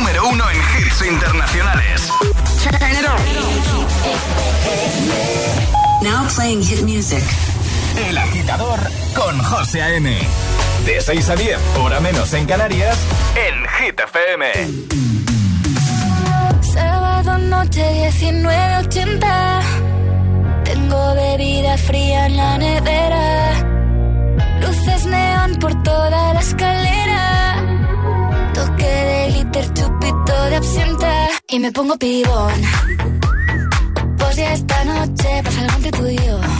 número uno en hits internacionales. Now playing hit music. El agitador con José A.M. De 6 a 10, hora menos en Canarias, en Hit FM. Sábado noche 1980. Tengo bebida fría en la nevera. Luces neón por toda la escalera. Toque de glitter, de absenta. Y me pongo pibón. Pues ya esta noche pasa algo entre tú y yo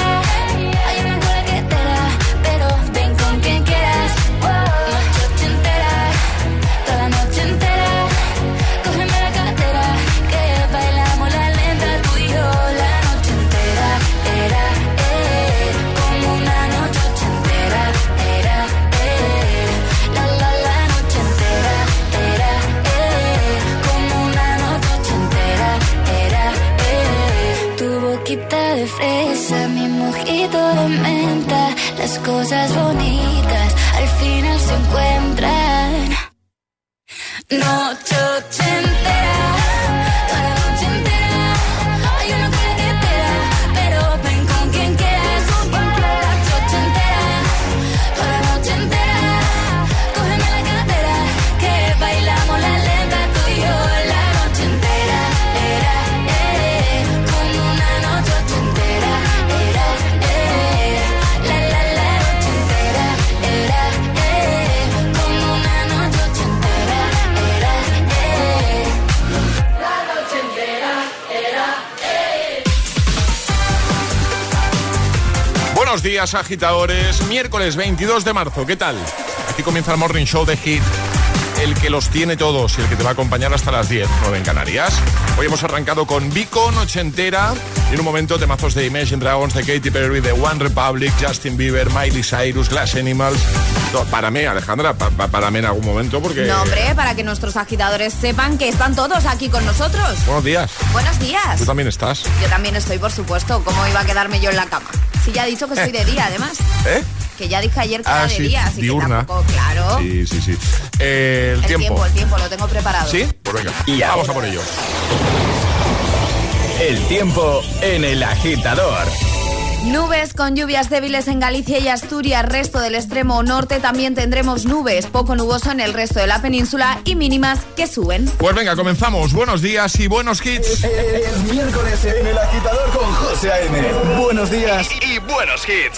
Noche días, agitadores. Miércoles 22 de marzo, ¿qué tal? Aquí comienza el Morning Show de Hit, el que los tiene todos y el que te va a acompañar hasta las 10, 9 en Canarias. Hoy hemos arrancado con Vico, Noche Entera, y en un momento temazos de Imagine Dragons, de Katy Perry, de One Republic, Justin Bieber, Miley Cyrus, Glass Animals. No, párame, Alejandra, pa- pa- párame en algún momento porque... No, hombre, para que nuestros agitadores sepan que están todos aquí con nosotros. Buenos días. Buenos días. Tú también estás. Yo también estoy, por supuesto. ¿Cómo iba a quedarme yo en la cama? Sí, ya he dicho que estoy de día, además. ¿Eh? Que ya dije ayer que Ah, era de sí, día, así diurna. que tampoco, claro. Sí, sí, sí. Eh, el, El tiempo. el tiempo, lo tengo preparado. ¿Sí? Pues venga, Y vamos a por ello. El tiempo en el agitador. Nubes con lluvias débiles en Galicia y Asturias, resto del extremo norte también tendremos nubes, poco nuboso en el resto de la península y mínimas que suben. Pues venga, comenzamos. Buenos días y buenos hits. Es miércoles en el agitador con José A.M. Buenos días. Y, y buenos hits.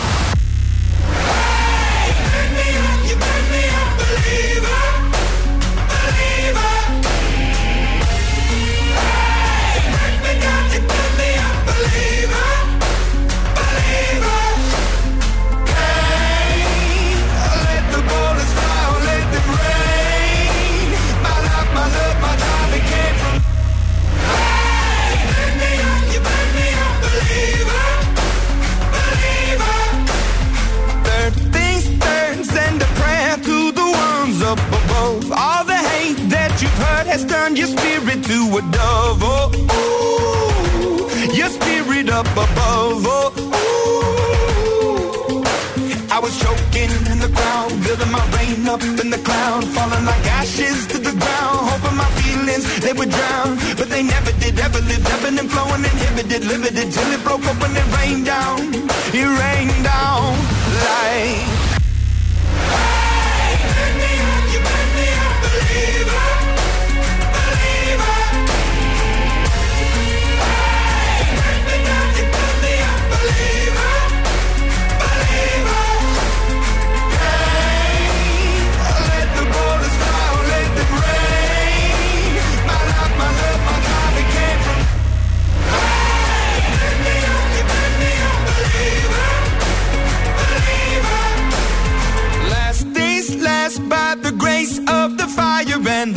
lived, ebbing and flowing, inhibited, limited till it broke when it rained down.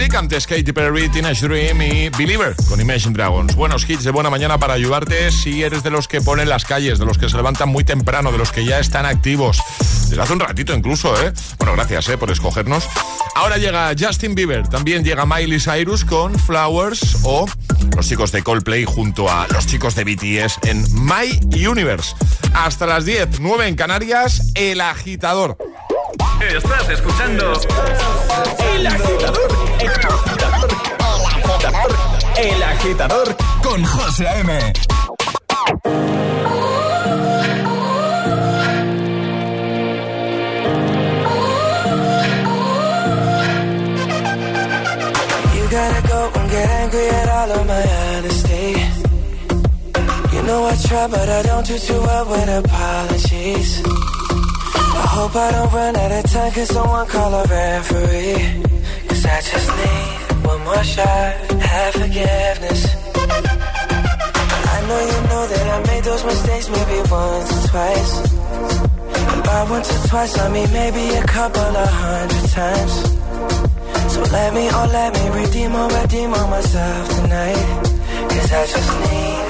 Antes Katy Perry, Teenage Dream y Believer con Imagine Dragons. Buenos hits de buena mañana para ayudarte si eres de los que ponen las calles, de los que se levantan muy temprano, de los que ya están activos. Desde hace un ratito incluso, ¿eh? Bueno, gracias, ¿eh? Por escogernos. Ahora llega Justin Bieber, también llega Miley Cyrus con Flowers o los chicos de Coldplay junto a los chicos de BTS en My Universe. Hasta las 10, 9 en Canarias, El Agitador. Estás escuchando El Agitador. El Agitador. Con José A.M. You gotta go and get angry at all of my honesty. You know I try, but I don't do too well with apologies. I hope I don't run out of time, cause someone call a referee. I just need one more shot, have forgiveness. I know you know that I made those mistakes maybe once or twice. And once or twice, I mean maybe a couple of hundred times. So let me, oh let me redeem or redeem on myself tonight. Cause I just need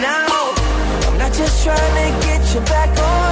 now. I'm not just trying to get you back on.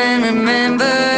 And remember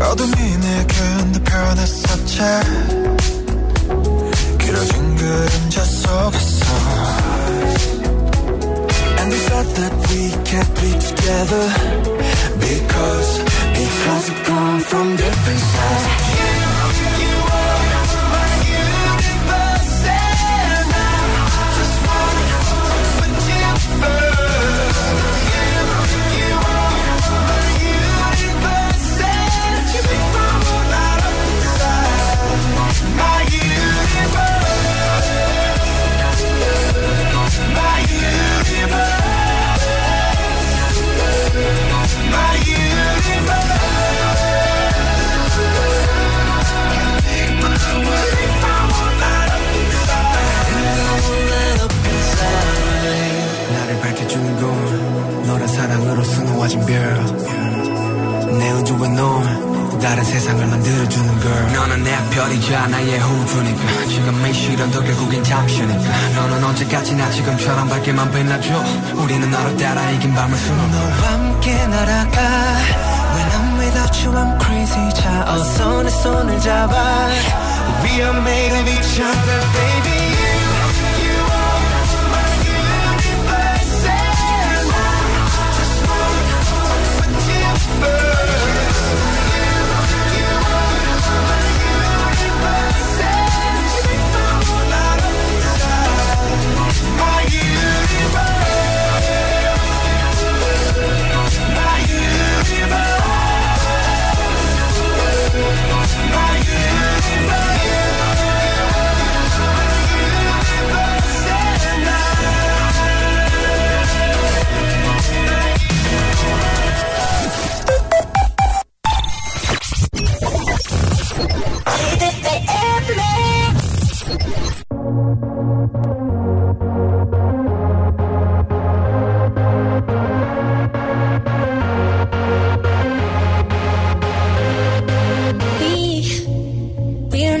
어둠이 내 견뎌편했었지 길어진 그림자 속에서. And we thought that we could be together Because, because we come from different sides. You, you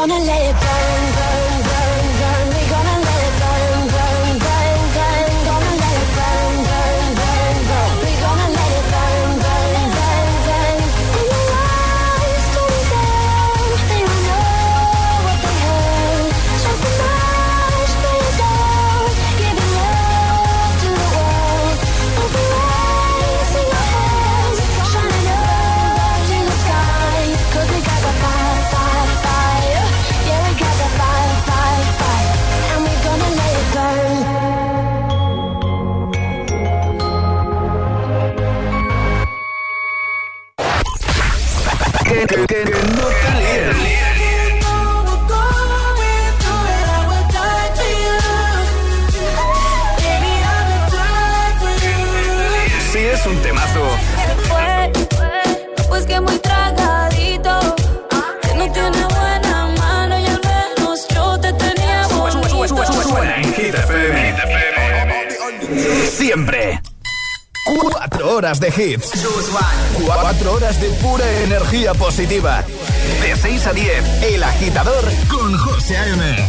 gonna let it back. Es un temazo. Fue, pues que muy tragadito. Que no tiene buena mano y al menos yo te tenía bonito. Suena en Hit FM. Siempre. Cuatro horas de hits. Cuatro horas de pura energía positiva. De 6 a 10, El Agitador con José A.M.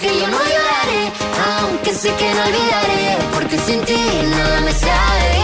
Que yo no lloraré. Aunque sé que no olvidaré. Porque sin ti nada me sabe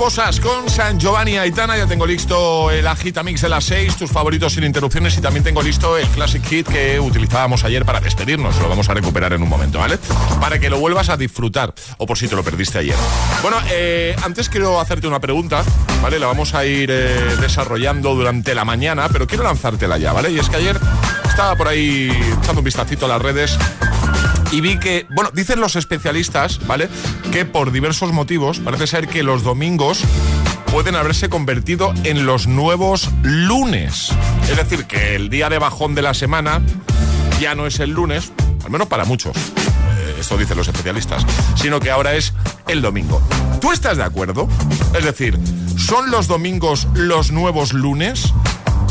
Mariposas con San Giovanni Aitana. Ya tengo listo el Agitamix de las 6, tus favoritos sin interrupciones. Y también tengo listo el Classic Hit que utilizábamos ayer para despedirnos. Lo vamos a recuperar en un momento, ¿vale? Para que lo vuelvas a disfrutar. O por si te lo perdiste ayer. Bueno, eh, antes quiero hacerte una pregunta, ¿vale? La vamos a ir eh, desarrollando durante la mañana, pero quiero lanzártela ya, ¿vale? Y es que ayer estaba por ahí echando un vistacito a las redes y vi que, bueno, dicen los especialistas, ¿vale? Que por diversos motivos parece ser que los domingos pueden haberse convertido en los nuevos lunes. Es decir, que el día de bajón de la semana ya no es el lunes, al menos para muchos. eh, Esto dicen los especialistas, sino que ahora es el domingo. ¿Tú estás de acuerdo? Es decir, ¿son los domingos los nuevos lunes?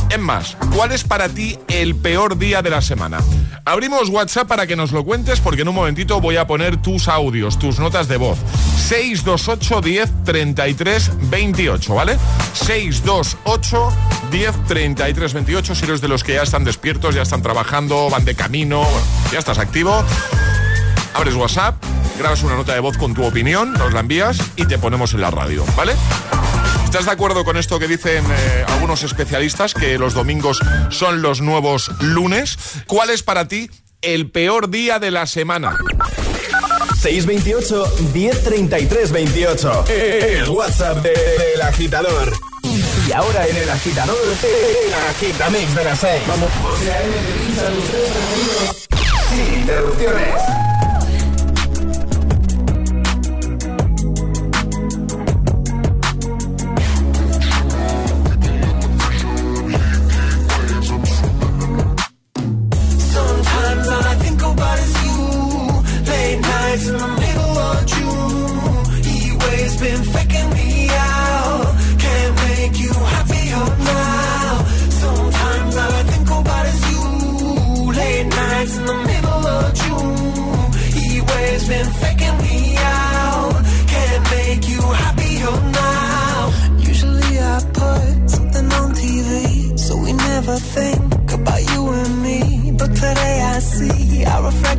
Es más, ¿cuál es para ti el peor día de la semana? Abrimos WhatsApp para que nos lo cuentes porque en un momentito voy a poner tus audios, tus notas de voz. 628 10 33 28, ¿vale? 628 10 33 28 si eres de los que ya están despiertos, ya están trabajando, van de camino, ya estás activo. Abres WhatsApp, grabas una nota de voz con tu opinión, nos la envías y te ponemos en la radio, ¿vale? ¿Estás de acuerdo con esto que dicen eh, algunos especialistas, que los domingos son los nuevos lunes? ¿Cuál es para ti el peor día de la semana? 628 1033 28. El WhatsApp de- del agitador. Y ahora en el agitador, el agitamix de las 6. Vamos. Sin interrupciones.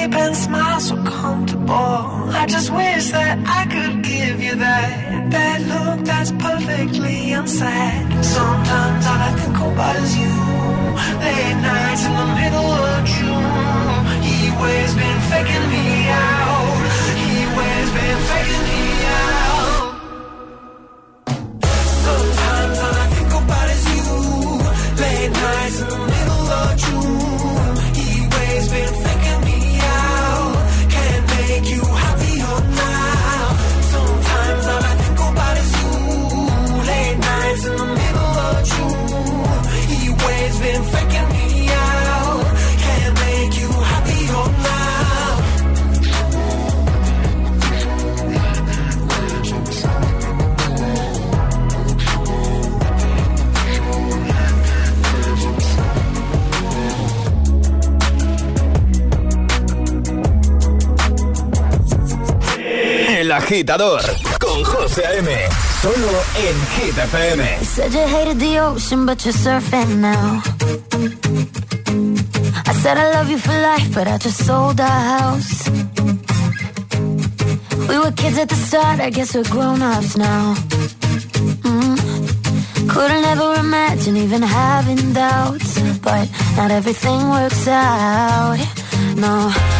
deep and smile so comfortable. I just wish that I could give you that that look that's perfectly unsaid. Sometimes all I think about is you. agitador con José A.M. Solo en Hit FM. Said you hated the ocean, but you're surfing now. I said I love you for life, but I just sold our house. We were kids at the start, I guess we're grown-ups now. Mm. Couldn't ever imagine even having doubts, but not everything works out. No.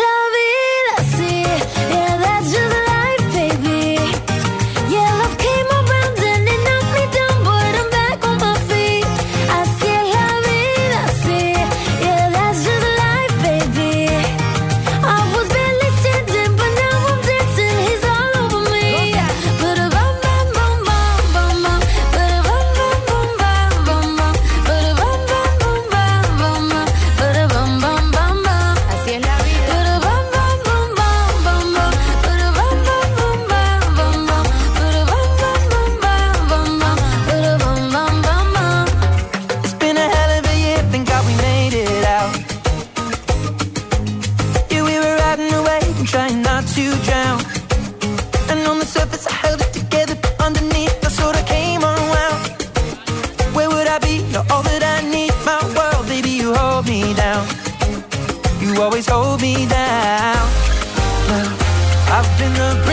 always hold me down. Now, I've been the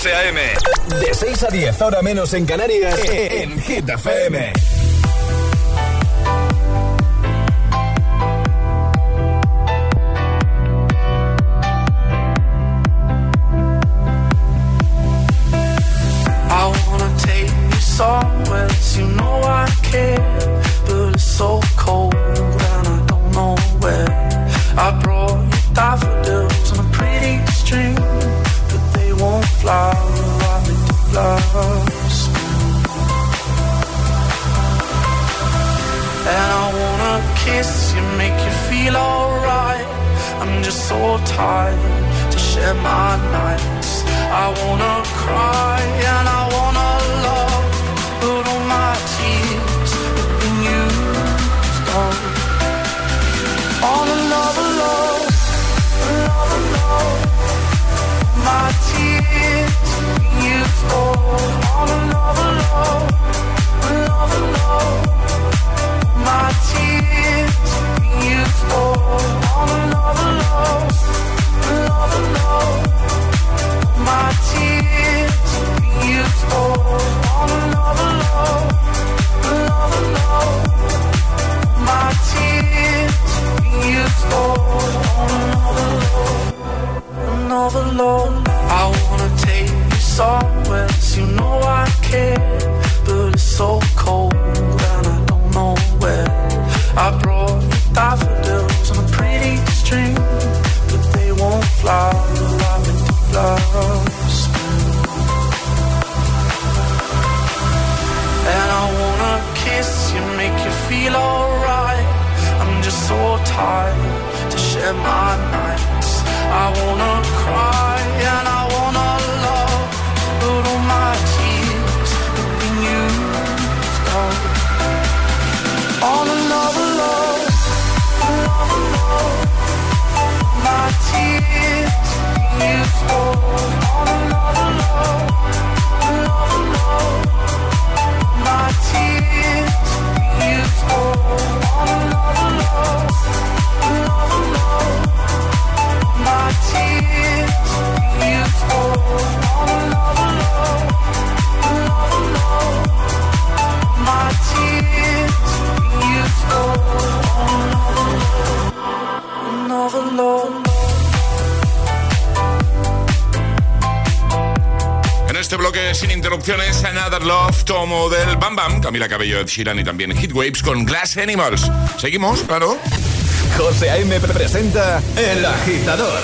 José A.M. De 6 a 10, ahora menos en Canarias, en Gita FM. feel alright. I'm just so tired to share my nights. I wanna cry and I wanna love, but all my tears have been used up. On another love, another love, my tears have been used up. On another love. este bloque sin interrupciones Another Love, Tomo del Bam Bam, Camila Cabello, Ed Sheeran y también Heatwaves con Glass Animals. Seguimos, claro. José A.M. presenta El Agitador.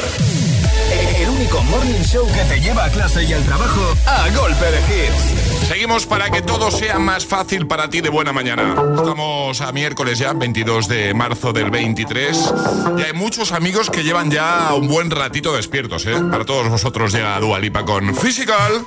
El único morning show que te lleva a clase y al trabajo a golpe de hits. Seguimos para que todo sea más fácil para ti de buena mañana. Estamos a miércoles ya, 22 de marzo del 23. Y hay muchos amigos que llevan ya un buen ratito despiertos, ¿eh? Para todos vosotros llega Dualipa con Physical.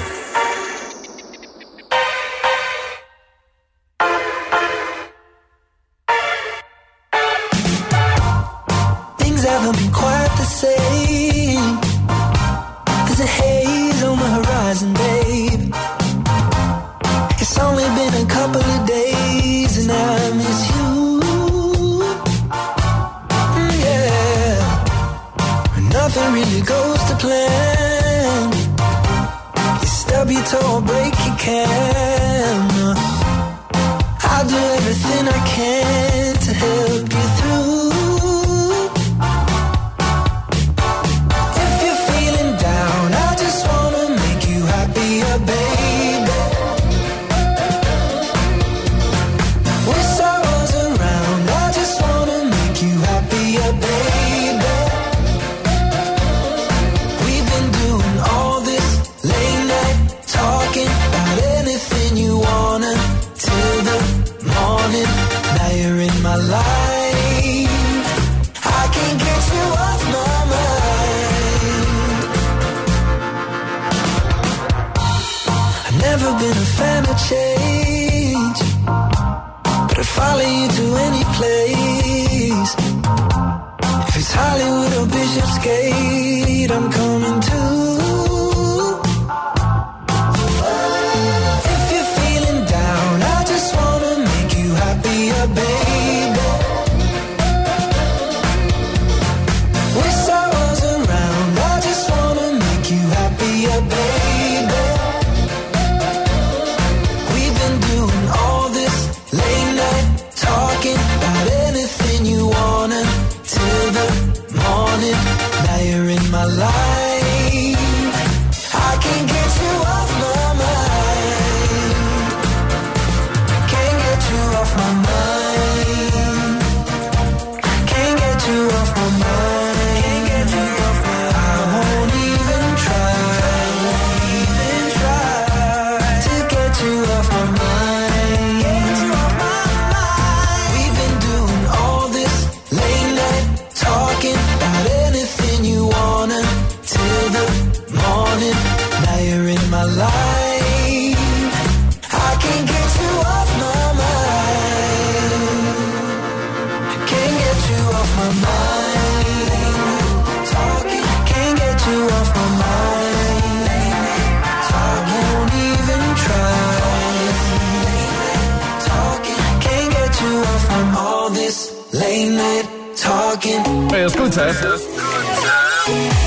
Late night talking. Escuchas.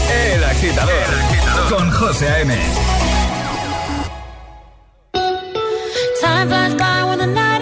El agitador. Con José A.M. The night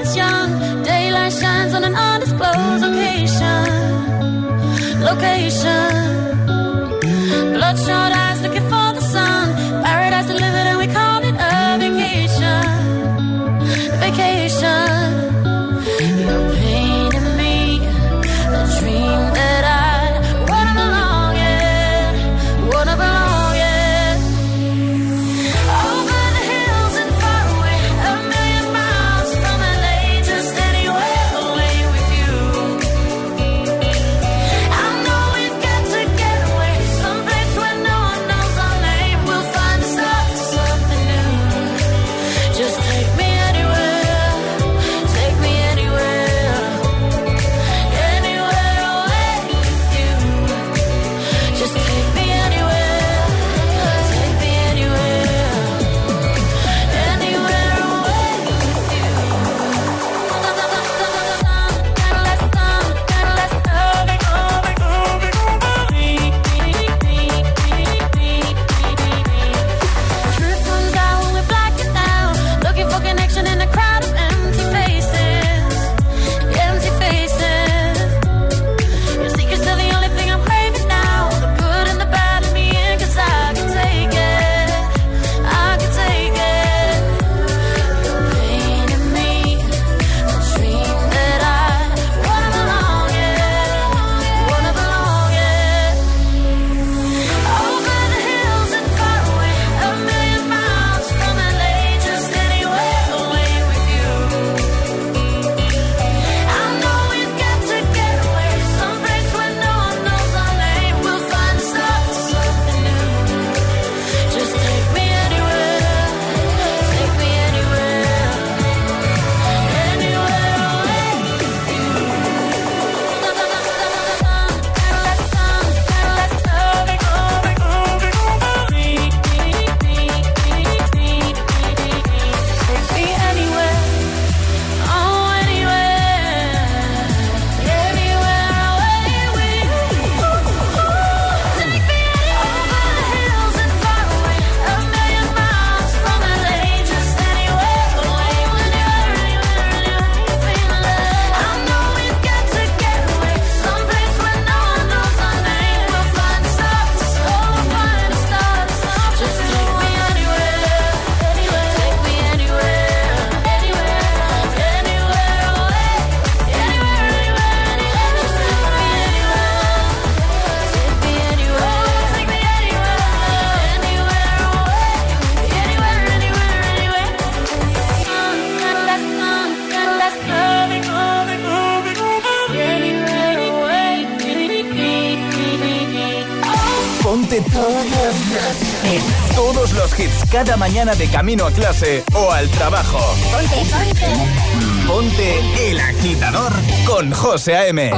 mañana de camino a clase o al trabajo. Ponte, ponte. Ponte el agitador con José A.M.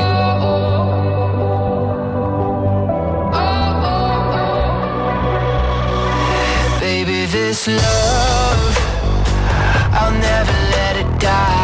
Baby, this love, I'll never let it die.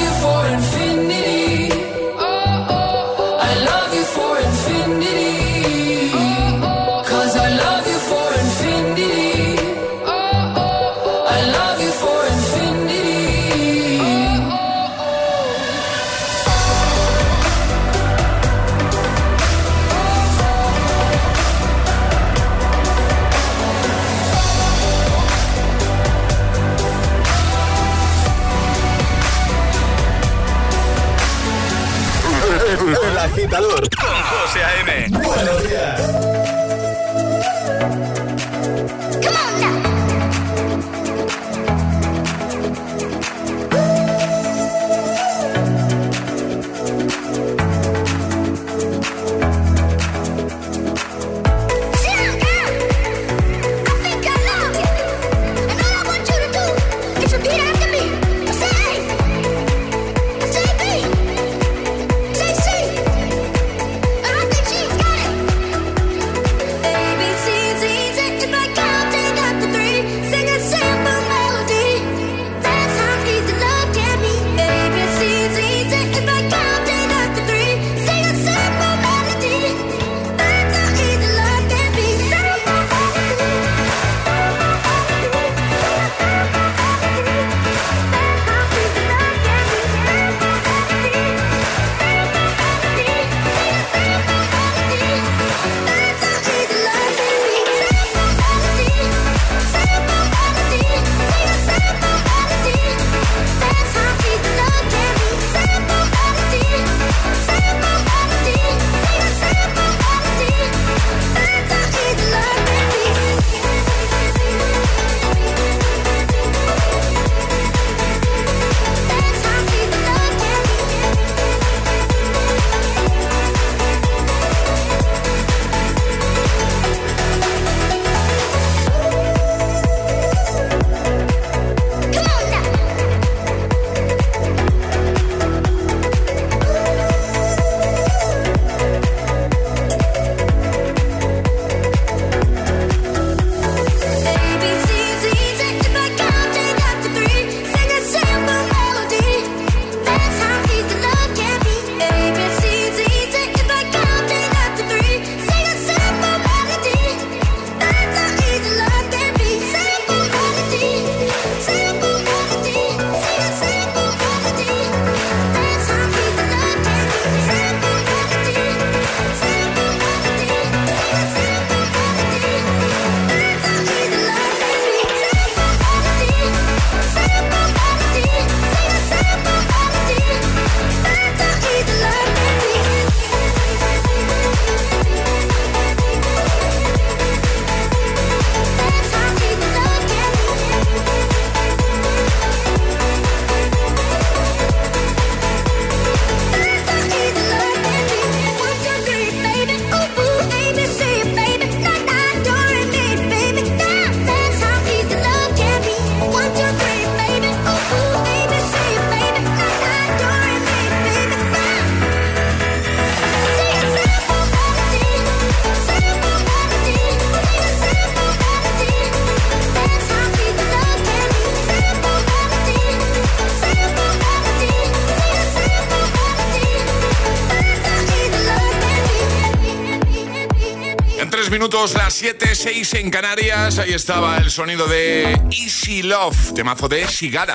6 en Canarias. Ahí estaba el sonido de Easy Love, temazo de Sigara.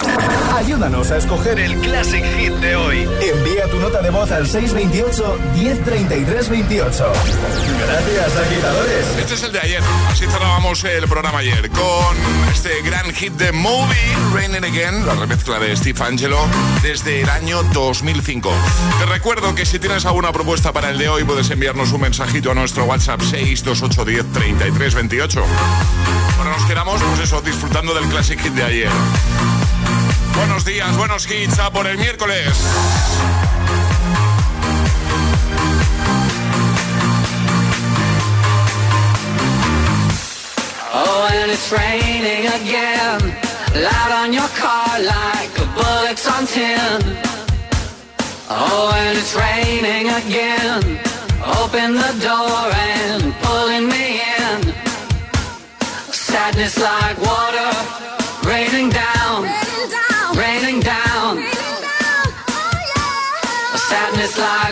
Ayúdanos a escoger el Classic Hit de hoy. Envía tu nota de voz al 628 1033 28. Gracias, agitadores. Este es el de ayer. Así cerrábamos el programa ayer con este gran hit de Movie, Raining Again, la remezcla de Steve Angelo, desde el año 2005. Te recuerdo que si tienes alguna propuesta para el de hoy, puedes enviarnos un mensajito a nuestro WhatsApp 62810 3328. Ahora nos quedamos, pues eso, disfrutando del Classic Hit de ayer. Buenos días, buenos hits a por el miércoles. Oh, and it's raining again. Loud on your car like the bullets on tin. Oh, and it's raining again. Open the door and pulling me in. Sadness like water raining down, raining down. Sadness like water